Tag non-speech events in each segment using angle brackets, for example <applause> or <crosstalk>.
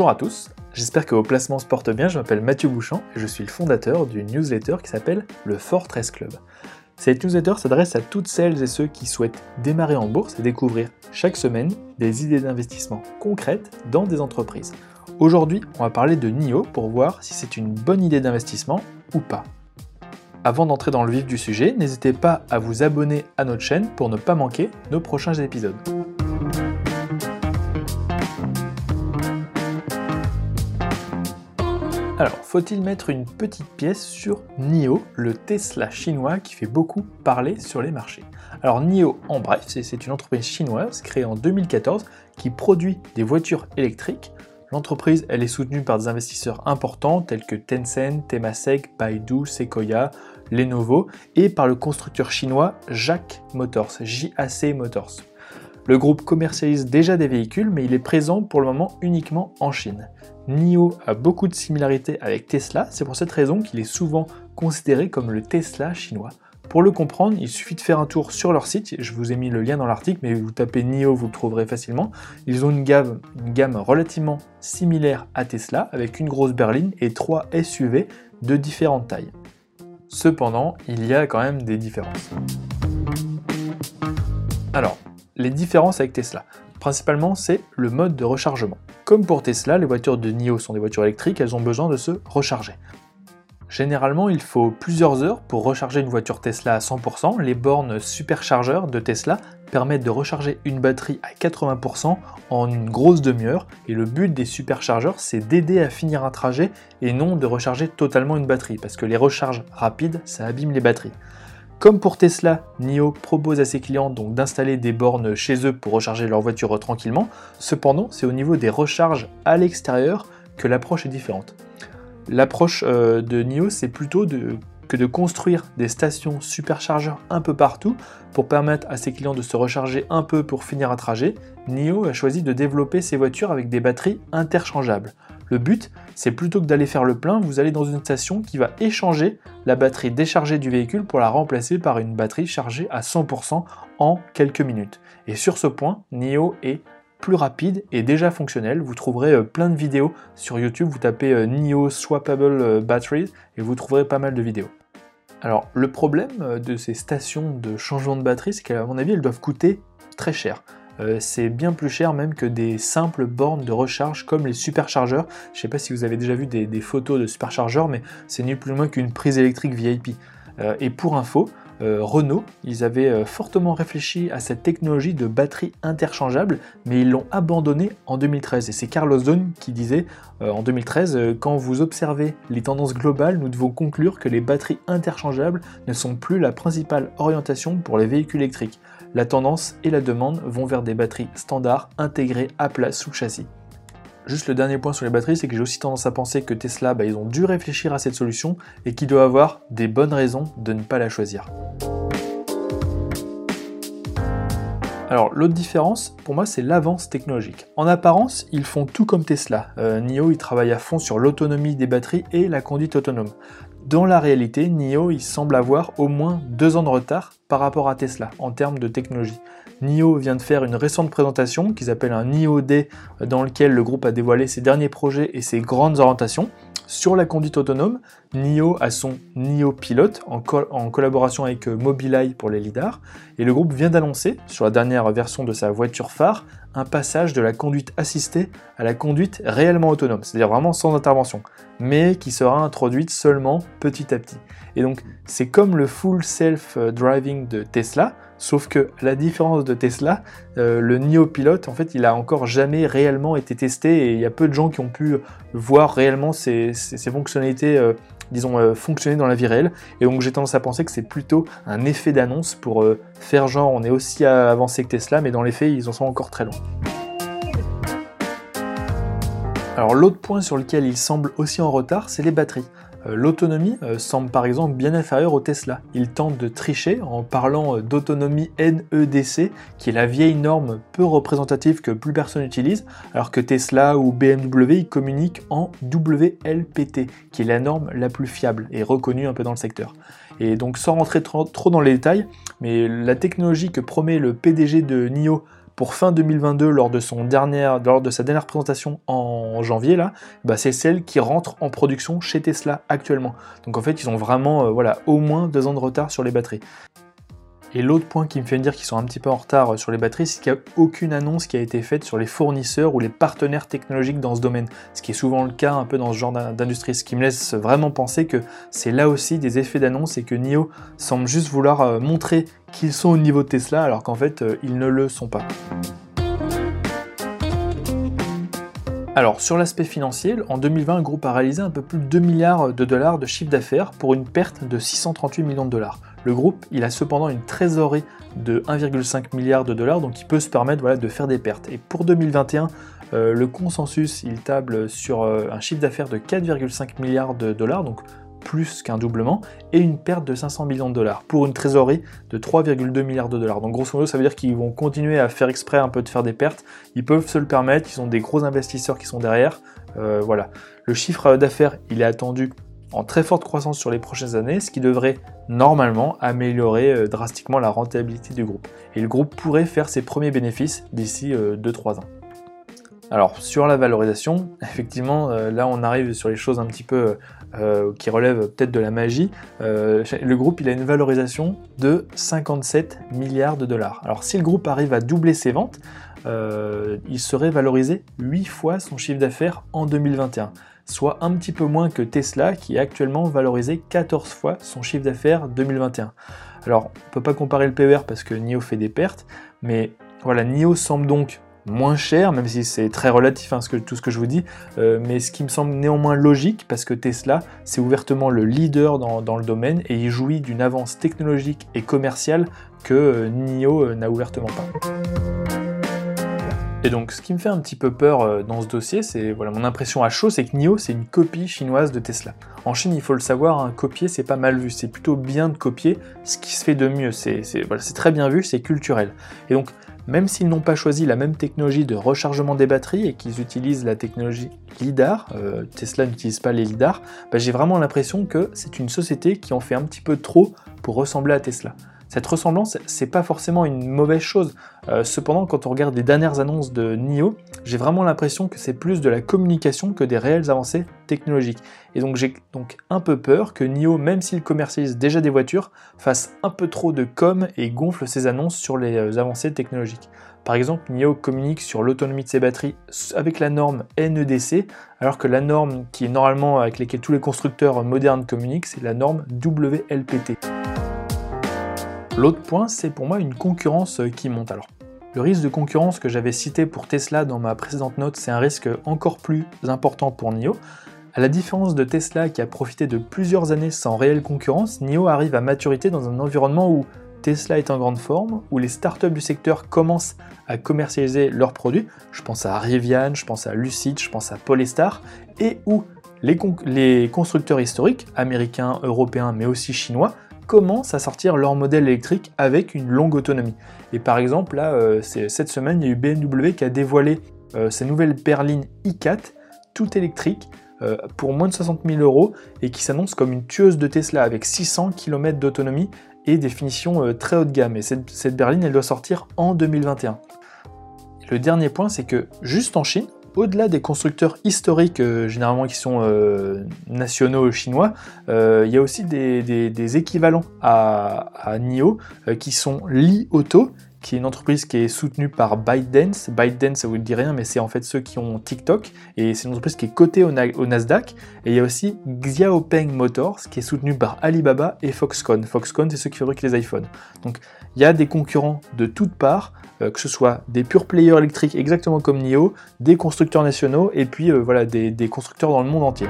Bonjour à tous, j'espère que vos placements se portent bien, je m'appelle Mathieu Bouchamp et je suis le fondateur d'une newsletter qui s'appelle le Fortress Club. Cette newsletter s'adresse à toutes celles et ceux qui souhaitent démarrer en bourse et découvrir chaque semaine des idées d'investissement concrètes dans des entreprises. Aujourd'hui, on va parler de NIO pour voir si c'est une bonne idée d'investissement ou pas. Avant d'entrer dans le vif du sujet, n'hésitez pas à vous abonner à notre chaîne pour ne pas manquer nos prochains épisodes. Alors, faut-il mettre une petite pièce sur NIO, le Tesla chinois qui fait beaucoup parler sur les marchés? Alors NIO, en bref, c'est une entreprise chinoise créée en 2014 qui produit des voitures électriques. L'entreprise, elle est soutenue par des investisseurs importants tels que Tencent, Temasek, Baidu, Sequoia, Lenovo et par le constructeur chinois JAC Motors, JAC Motors. Le groupe commercialise déjà des véhicules, mais il est présent pour le moment uniquement en Chine. NIO a beaucoup de similarités avec Tesla, c'est pour cette raison qu'il est souvent considéré comme le Tesla chinois. Pour le comprendre, il suffit de faire un tour sur leur site, je vous ai mis le lien dans l'article, mais vous tapez NIO, vous le trouverez facilement. Ils ont une gamme, relativement similaire à Tesla, avec une grosse berline et trois SUV de différentes tailles. Cependant, il y a quand même des différences. Alors, les différences avec Tesla. Principalement, c'est le mode de rechargement. Comme pour Tesla, les voitures de NIO sont des voitures électriques, elles ont besoin de se recharger. Généralement, il faut plusieurs heures pour recharger une voiture Tesla à 100%. Les bornes superchargeurs de Tesla permettent de recharger une batterie à 80% en une grosse demi-heure. Et le but des superchargeurs, c'est d'aider à finir un trajet et non de recharger totalement une batterie, parce que les recharges rapides, ça abîme les batteries. Comme pour Tesla, NIO propose à ses clients donc d'installer des bornes chez eux pour recharger leur voiture tranquillement. Cependant, c'est au niveau des recharges à l'extérieur que l'approche est différente. L'approche euh, de NIO, c'est plutôt que de construire des stations superchargeurs un peu partout pour permettre à ses clients de se recharger un peu pour finir un trajet. NIO a choisi de développer ses voitures avec des batteries interchangeables. Le but, c'est plutôt que d'aller faire le plein, vous allez dans une station qui va échanger la batterie déchargée du véhicule pour la remplacer par une batterie chargée à 100% en quelques minutes. Et sur ce point, NIO est plus rapide et déjà fonctionnel. Vous trouverez euh, plein de vidéos sur YouTube, vous tapez euh, NIO Swappable euh, Batteries et vous trouverez pas mal de vidéos. Alors le problème de ces stations de changement de batterie, c'est qu'à mon avis, elles doivent coûter très cher. C'est bien plus cher même que des simples bornes de recharge comme les superchargeurs. Je ne sais pas si vous avez déjà vu des, photos de superchargeurs, mais c'est ni plus loin qu'une prise électrique VIP. Et pour info, euh, Renault, ils avaient fortement réfléchi à cette technologie de batterie interchangeable, mais ils l'ont abandonnée en 2013. Et c'est Carlos Ghosn qui disait en 2013 Quand vous observez les tendances globales, nous devons conclure que les batteries interchangeables ne sont plus la principale orientation pour les véhicules électriques la tendance et la demande vont vers des batteries standards intégrées à plat sous châssis. Juste le dernier point sur les batteries, c'est que j'ai aussi tendance à penser que Tesla, bah, ils ont dû réfléchir à cette solution et qu'il doit avoir des bonnes raisons de ne pas la choisir. Alors l'autre différence, pour moi, c'est l'avance technologique. En apparence, ils font tout comme Tesla. Euh, NIO, il travaille à fond sur l'autonomie des batteries et la conduite autonome. Dans la réalité, NIO il semble avoir au moins deux ans de retard par rapport à Tesla en termes de technologie. NIO vient de faire une récente présentation qu'ils appellent un NIO D dans lequel le groupe a dévoilé ses derniers projets et ses grandes orientations. Sur la conduite autonome, NIO a son NIO Pilote en, en, collaboration avec euh, Mobileye pour les lidars et le groupe vient d'annoncer sur la dernière version de sa voiture phare un passage de la conduite assistée à la conduite réellement autonome, c'est-à-dire vraiment sans intervention, mais qui sera introduite seulement petit à petit. Et donc c'est comme le full self-driving de Tesla, sauf que la différence de Tesla, euh, le NIO Pilote, en fait, il a encore jamais réellement été testé et il y a peu de gens qui ont pu voir réellement ces, fonctionnalités euh, disons, euh, fonctionner dans la vie réelle. Et donc j'ai tendance à penser que c'est plutôt un effet d'annonce pour faire genre on est aussi avancé que Tesla, mais dans les faits ils en sont encore très loin. Alors l'autre point sur lequel ils semblent aussi en retard, c'est les batteries. Euh, l'autonomie euh, semble par exemple bien inférieure au Tesla. Ils tentent de tricher en parlant euh, d'autonomie NEDC, qui est la vieille norme peu représentative que plus personne n'utilise, alors que Tesla ou BMW communiquent en WLPT, qui est la norme la plus fiable et reconnue un peu dans le secteur. Et donc sans rentrer trop dans les détails, mais la technologie que promet le PDG de NIO pour fin 2022 lors de, son dernière, lors de sa dernière présentation en janvier, là, bah, c'est celle qui rentre en production chez Tesla actuellement. Donc en fait, ils ont vraiment euh, voilà, au moins deux ans de retard sur les batteries. Et l'autre point qui me fait dire qu'ils sont un petit peu en retard euh, sur les batteries, c'est qu'il n'y a aucune annonce qui a été faite sur les fournisseurs ou les partenaires technologiques dans ce domaine, ce qui est souvent le cas un peu dans ce genre d'industrie, ce qui me laisse vraiment penser que c'est là aussi des effets d'annonce et que NIO semble juste vouloir euh, montrer qu'ils sont au niveau de Tesla alors qu'en fait euh, ils ne le sont pas. Alors, sur l'aspect financier, en 2020, le groupe a réalisé un peu plus de 2 milliards de dollars de chiffre d'affaires pour une perte de 638 millions de dollars. Le groupe, il a cependant une trésorerie de 1,5 milliard de dollars, donc il peut se permettre voilà, de faire des pertes. Et pour 2021, euh, le consensus, il table sur euh, un chiffre d'affaires de 4,5 milliards de dollars, donc plus qu'un doublement, et une perte de 500 millions de dollars, pour une trésorerie de 3,2 milliards de dollars. Donc grosso modo, ça veut dire qu'ils vont continuer à faire exprès un peu de faire des pertes, ils peuvent se le permettre, ils ont des gros investisseurs qui sont derrière. Euh, voilà. Le chiffre d'affaires, il est attendu en très forte croissance sur les prochaines années, ce qui devrait normalement améliorer euh, drastiquement la rentabilité du groupe. Et le groupe pourrait faire ses premiers bénéfices d'ici 2-3 euh, ans. Alors sur la valorisation, <laughs> effectivement, là on arrive sur les choses un petit peu euh, qui relève peut-être de la magie, euh, le groupe il a une valorisation de 57 milliards de dollars. Alors si le groupe arrive à doubler ses ventes, euh, il serait valorisé 8 fois son chiffre d'affaires en 2021, soit un petit peu moins que Tesla qui est actuellement valorisé 14 fois son chiffre d'affaires 2021. Alors on ne peut pas comparer le PER parce que NIO fait des pertes, mais voilà, NIO semble donc moins cher, même si c'est très relatif hein, que, tout ce que je vous dis, euh, mais ce qui me semble néanmoins logique, parce que Tesla, c'est ouvertement le leader dans, le domaine et il jouit d'une avance technologique et commerciale que euh, NIO euh, n'a ouvertement pas. Et donc, ce qui me fait un petit peu peur dans ce dossier, c'est voilà, mon impression à chaud, c'est que NIO, c'est une copie chinoise de Tesla. En Chine, il faut le savoir, un copier, c'est pas mal vu, c'est plutôt bien de copier ce qui se fait de mieux. C'est voilà, très bien vu, c'est culturel. Et donc, même s'ils n'ont pas choisi la même technologie de rechargement des batteries et qu'ils utilisent la technologie LIDAR, euh, Tesla n'utilise pas les LIDAR, bah, j'ai vraiment l'impression que c'est une société qui en fait un petit peu trop pour ressembler à Tesla. Cette ressemblance, c'est pas forcément une mauvaise chose. Euh, cependant, quand on regarde les dernières annonces de NIO, j'ai vraiment l'impression que c'est plus de la communication que des réelles avancées technologiques. Et donc j'ai donc un peu peur que NIO, même s'il commercialise déjà des voitures, fasse un peu trop de com et gonfle ses annonces sur les euh, avancées technologiques. Par exemple, NIO communique sur l'autonomie de ses batteries avec la norme NEDC, alors que la norme qui est normalement avec laquelle tous les constructeurs modernes communiquent, c'est la norme WLPT. L'autre point, c'est pour moi une concurrence euh, qui monte. Alors, le risque de concurrence que j'avais cité pour Tesla dans ma précédente note, c'est un risque encore plus important pour NIO. À la différence de Tesla qui a profité de plusieurs années sans réelle concurrence, NIO arrive à maturité dans un environnement où Tesla est en grande forme, où les startups du secteur commencent à commercialiser leurs produits. Je pense à Rivian, je pense à Lucid, je pense à Polestar, et où les, les constructeurs historiques, américains, européens, mais aussi chinois, commencent à sortir leur modèle électrique avec une longue autonomie. Et par exemple, là, euh, cette semaine, il y a eu BMW qui a dévoilé euh, sa nouvelle berline i4, tout électrique, euh, pour moins de 60 000 euros, et qui s'annonce comme une tueuse de Tesla avec 600 km d'autonomie et des finitions très haut de gamme. Et cette, cette berline, elle doit sortir en 2021. Le dernier point, c'est que juste en Chine, au-delà des constructeurs historiques, euh, généralement qui sont euh, nationaux chinois, euh, il y a aussi des, équivalents à, à NIO qui sont Li Auto, qui est une entreprise qui est soutenue par ByteDance. ByteDance, ça vous dit rien, mais c'est en fait ceux qui ont TikTok, et c'est une entreprise qui est cotée au, Nasdaq. Et il y a aussi Xiaopeng Motors, qui est soutenu par Alibaba et Foxconn. Foxconn, c'est ceux qui fabriquent les iPhones. Donc il y a des concurrents de toutes parts, euh, que ce soit des pure players électriques exactement comme NIO, des constructeurs nationaux, et puis euh, voilà, des constructeurs dans le monde entier.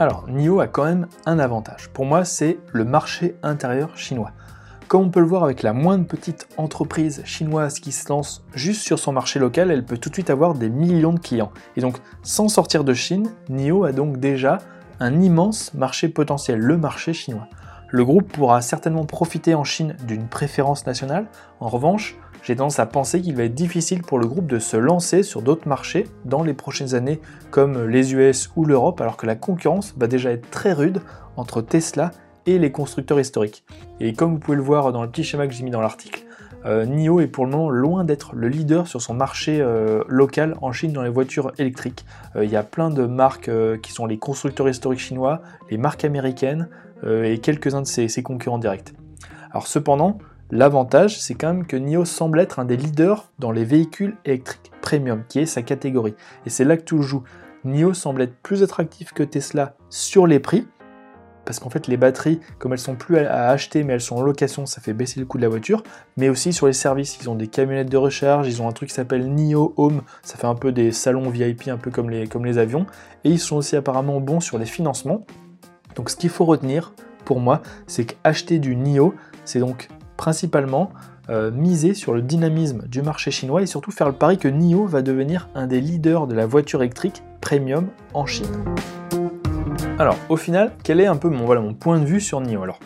Alors, NIO a quand même un avantage. Pour moi, c'est le marché intérieur chinois. Comme on peut le voir avec la moindre petite entreprise chinoise qui se lance juste sur son marché local, elle peut tout de suite avoir des millions de clients. Et donc, sans sortir de Chine, NIO a donc déjà un immense marché potentiel, le marché chinois. Le groupe pourra certainement profiter en Chine d'une préférence nationale. En revanche, j'ai tendance à penser qu'il va être difficile pour le groupe de se lancer sur d'autres marchés dans les prochaines années comme les US ou l'Europe alors que la concurrence va déjà être très rude entre Tesla et les constructeurs historiques. Et comme vous pouvez le voir dans le petit schéma que j'ai mis dans l'article, euh, NIO est pour le moment loin d'être le leader sur son marché euh, local en Chine dans les voitures électriques. Euh, il y a plein de marques qui sont les constructeurs historiques chinois, les marques américaines et quelques-uns de ses, ses, concurrents directs. Alors cependant, l'avantage c'est quand même que NIO semble être un des leaders dans les véhicules électriques premium, qui est sa catégorie. Et c'est là que tout joue. NIO semble être plus attractif que Tesla sur les prix, parce qu'en fait les batteries, comme elles sont plus à acheter mais elles sont en location, ça fait baisser le coût de la voiture, mais aussi sur les services, ils ont des camionnettes de recharge, ils ont un truc qui s'appelle NIO Home, ça fait un peu des salons VIP, un peu comme les, avions, et ils sont aussi apparemment bons sur les financements. Donc ce qu'il faut retenir pour moi, c'est qu'acheter du NIO, c'est donc principalement euh, miser sur le dynamisme du marché chinois et surtout faire le pari que NIO va devenir un des leaders de la voiture électrique premium en Chine. Alors, au final, quel est un peu mon, point de vue sur NIO? Alors,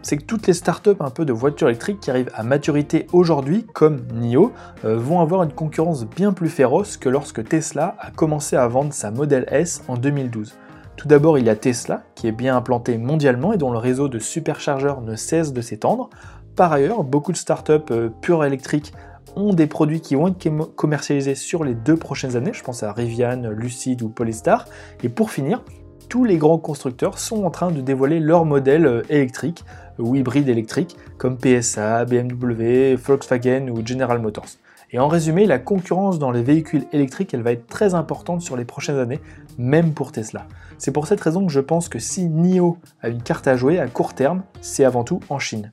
c'est que toutes les startups un peu de voitures électriques qui arrivent à maturité aujourd'hui, comme NIO, euh, vont avoir une concurrence bien plus féroce que lorsque Tesla a commencé à vendre sa Model S en 2012. Tout d'abord, il y a Tesla, qui est bien implanté mondialement et dont le réseau de superchargeurs ne cesse de s'étendre. Par ailleurs, beaucoup de startups euh, pures électriques ont des produits qui vont être commercialisés sur les deux prochaines années. Je pense à Rivian, Lucid ou Polestar. Et pour finir, tous les grands constructeurs sont en train de dévoiler leurs modèles euh, électriques ou hybrides électriques comme PSA, BMW, Volkswagen ou General Motors. Et en résumé, la concurrence dans les véhicules électriques, elle va être très importante sur les prochaines années, même pour Tesla. C'est pour cette raison que je pense que si NIO a une carte à jouer à court terme, c'est avant tout en Chine.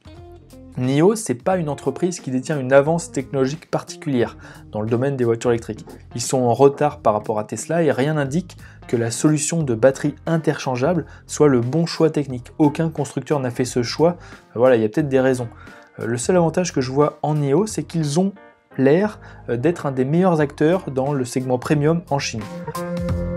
NIO, c'est pas une entreprise qui détient une avance technologique particulière dans le domaine des voitures électriques. Ils sont en retard par rapport à Tesla et rien n'indique que la solution de batterie interchangeable soit le bon choix technique. Aucun constructeur n'a fait ce choix. Voilà, il y a peut-être des raisons. Euh, le seul avantage que je vois en NIO, c'est qu'ils ont l'air euh, d'être un des meilleurs acteurs dans le segment premium en Chine.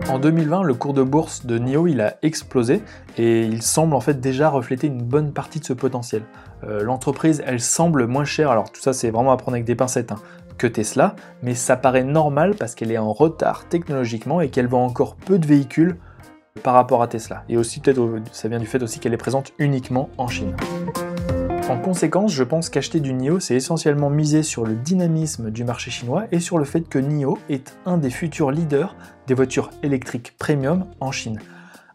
En 2020, le cours de bourse de NIO a explosé et il semble en fait déjà refléter une bonne partie de ce potentiel. Euh, l'entreprise, elle semble moins chère, alors tout ça c'est vraiment à prendre avec des pincettes, hein, que Tesla, mais ça paraît normal parce qu'elle est en retard technologiquement et qu'elle vend encore peu de véhicules par rapport à Tesla. Et aussi peut-être ça vient du fait aussi qu'elle est présente uniquement en Chine. En conséquence, je pense qu'acheter du NIO, c'est essentiellement miser sur le dynamisme du marché chinois et sur le fait que NIO est un des futurs leaders des voitures électriques premium en Chine.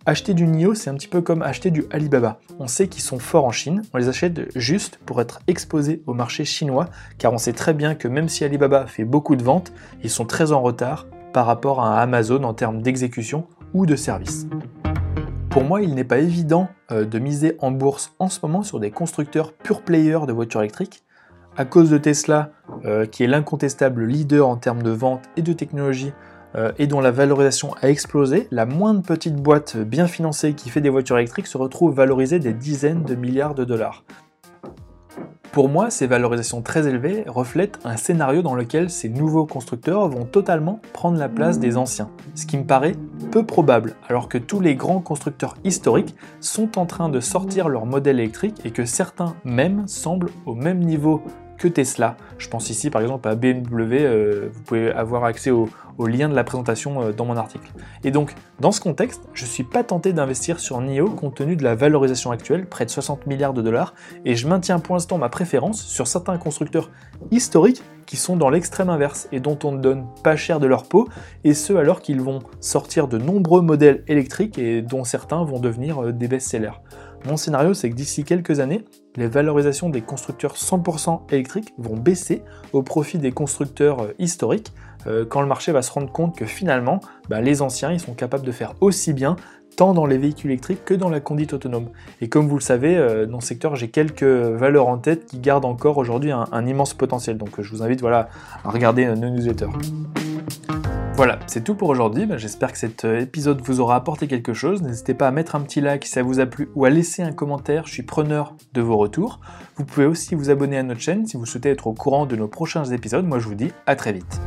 Acheter du NIO, c'est un petit peu comme acheter du Alibaba. On sait qu'ils sont forts en Chine, on les achète juste pour être exposés au marché chinois, car on sait très bien que même si Alibaba fait beaucoup de ventes, ils sont très en retard par rapport à Amazon en termes d'exécution ou de service. Pour moi, il n'est pas évident euh, de miser en bourse en ce moment sur des constructeurs pure players de voitures électriques. À cause de Tesla, euh, qui est l'incontestable leader en termes de vente et de technologie, euh, et dont la valorisation a explosé, la moindre petite boîte bien financée qui fait des voitures électriques se retrouve valorisée des dizaines de milliards de dollars. Pour moi, ces valorisations très élevées reflètent un scénario dans lequel ces nouveaux constructeurs vont totalement prendre la place des anciens, ce qui me paraît peu probable alors que tous les grands constructeurs historiques sont en train de sortir leur modèle électrique et que certains même semblent au même niveau que Tesla. Je pense ici par exemple à BMW, euh, vous pouvez avoir accès au, lien de la présentation euh, dans mon article. Et donc, dans ce contexte, je ne suis pas tenté d'investir sur NIO compte tenu de la valorisation actuelle, près de 60 milliards de dollars, et je maintiens pour l'instant ma préférence sur certains constructeurs historiques qui sont dans l'extrême inverse et dont on ne donne pas cher de leur peau, et ce alors qu'ils vont sortir de nombreux modèles électriques et dont certains vont devenir euh, des best-sellers. Mon scénario, c'est que d'ici quelques années, les valorisations des constructeurs 100% électriques vont baisser au profit des constructeurs euh, historiques, euh, quand le marché va se rendre compte que finalement, bah, les anciens, ils sont capables de faire aussi bien, tant dans les véhicules électriques que dans la conduite autonome. Et comme vous le savez, euh, dans ce secteur, j'ai quelques valeurs en tête qui gardent encore aujourd'hui un, immense potentiel. Donc je vous invite voilà, à regarder nos newsletters. Voilà, c'est tout pour aujourd'hui. Bah, j'espère que cet euh, épisode vous aura apporté quelque chose. N'hésitez pas à mettre un petit like si ça vous a plu ou à laisser un commentaire. Je suis preneur de vos retours. Vous pouvez aussi vous abonner à notre chaîne si vous souhaitez être au courant de nos prochains épisodes. Moi, je vous dis à très vite.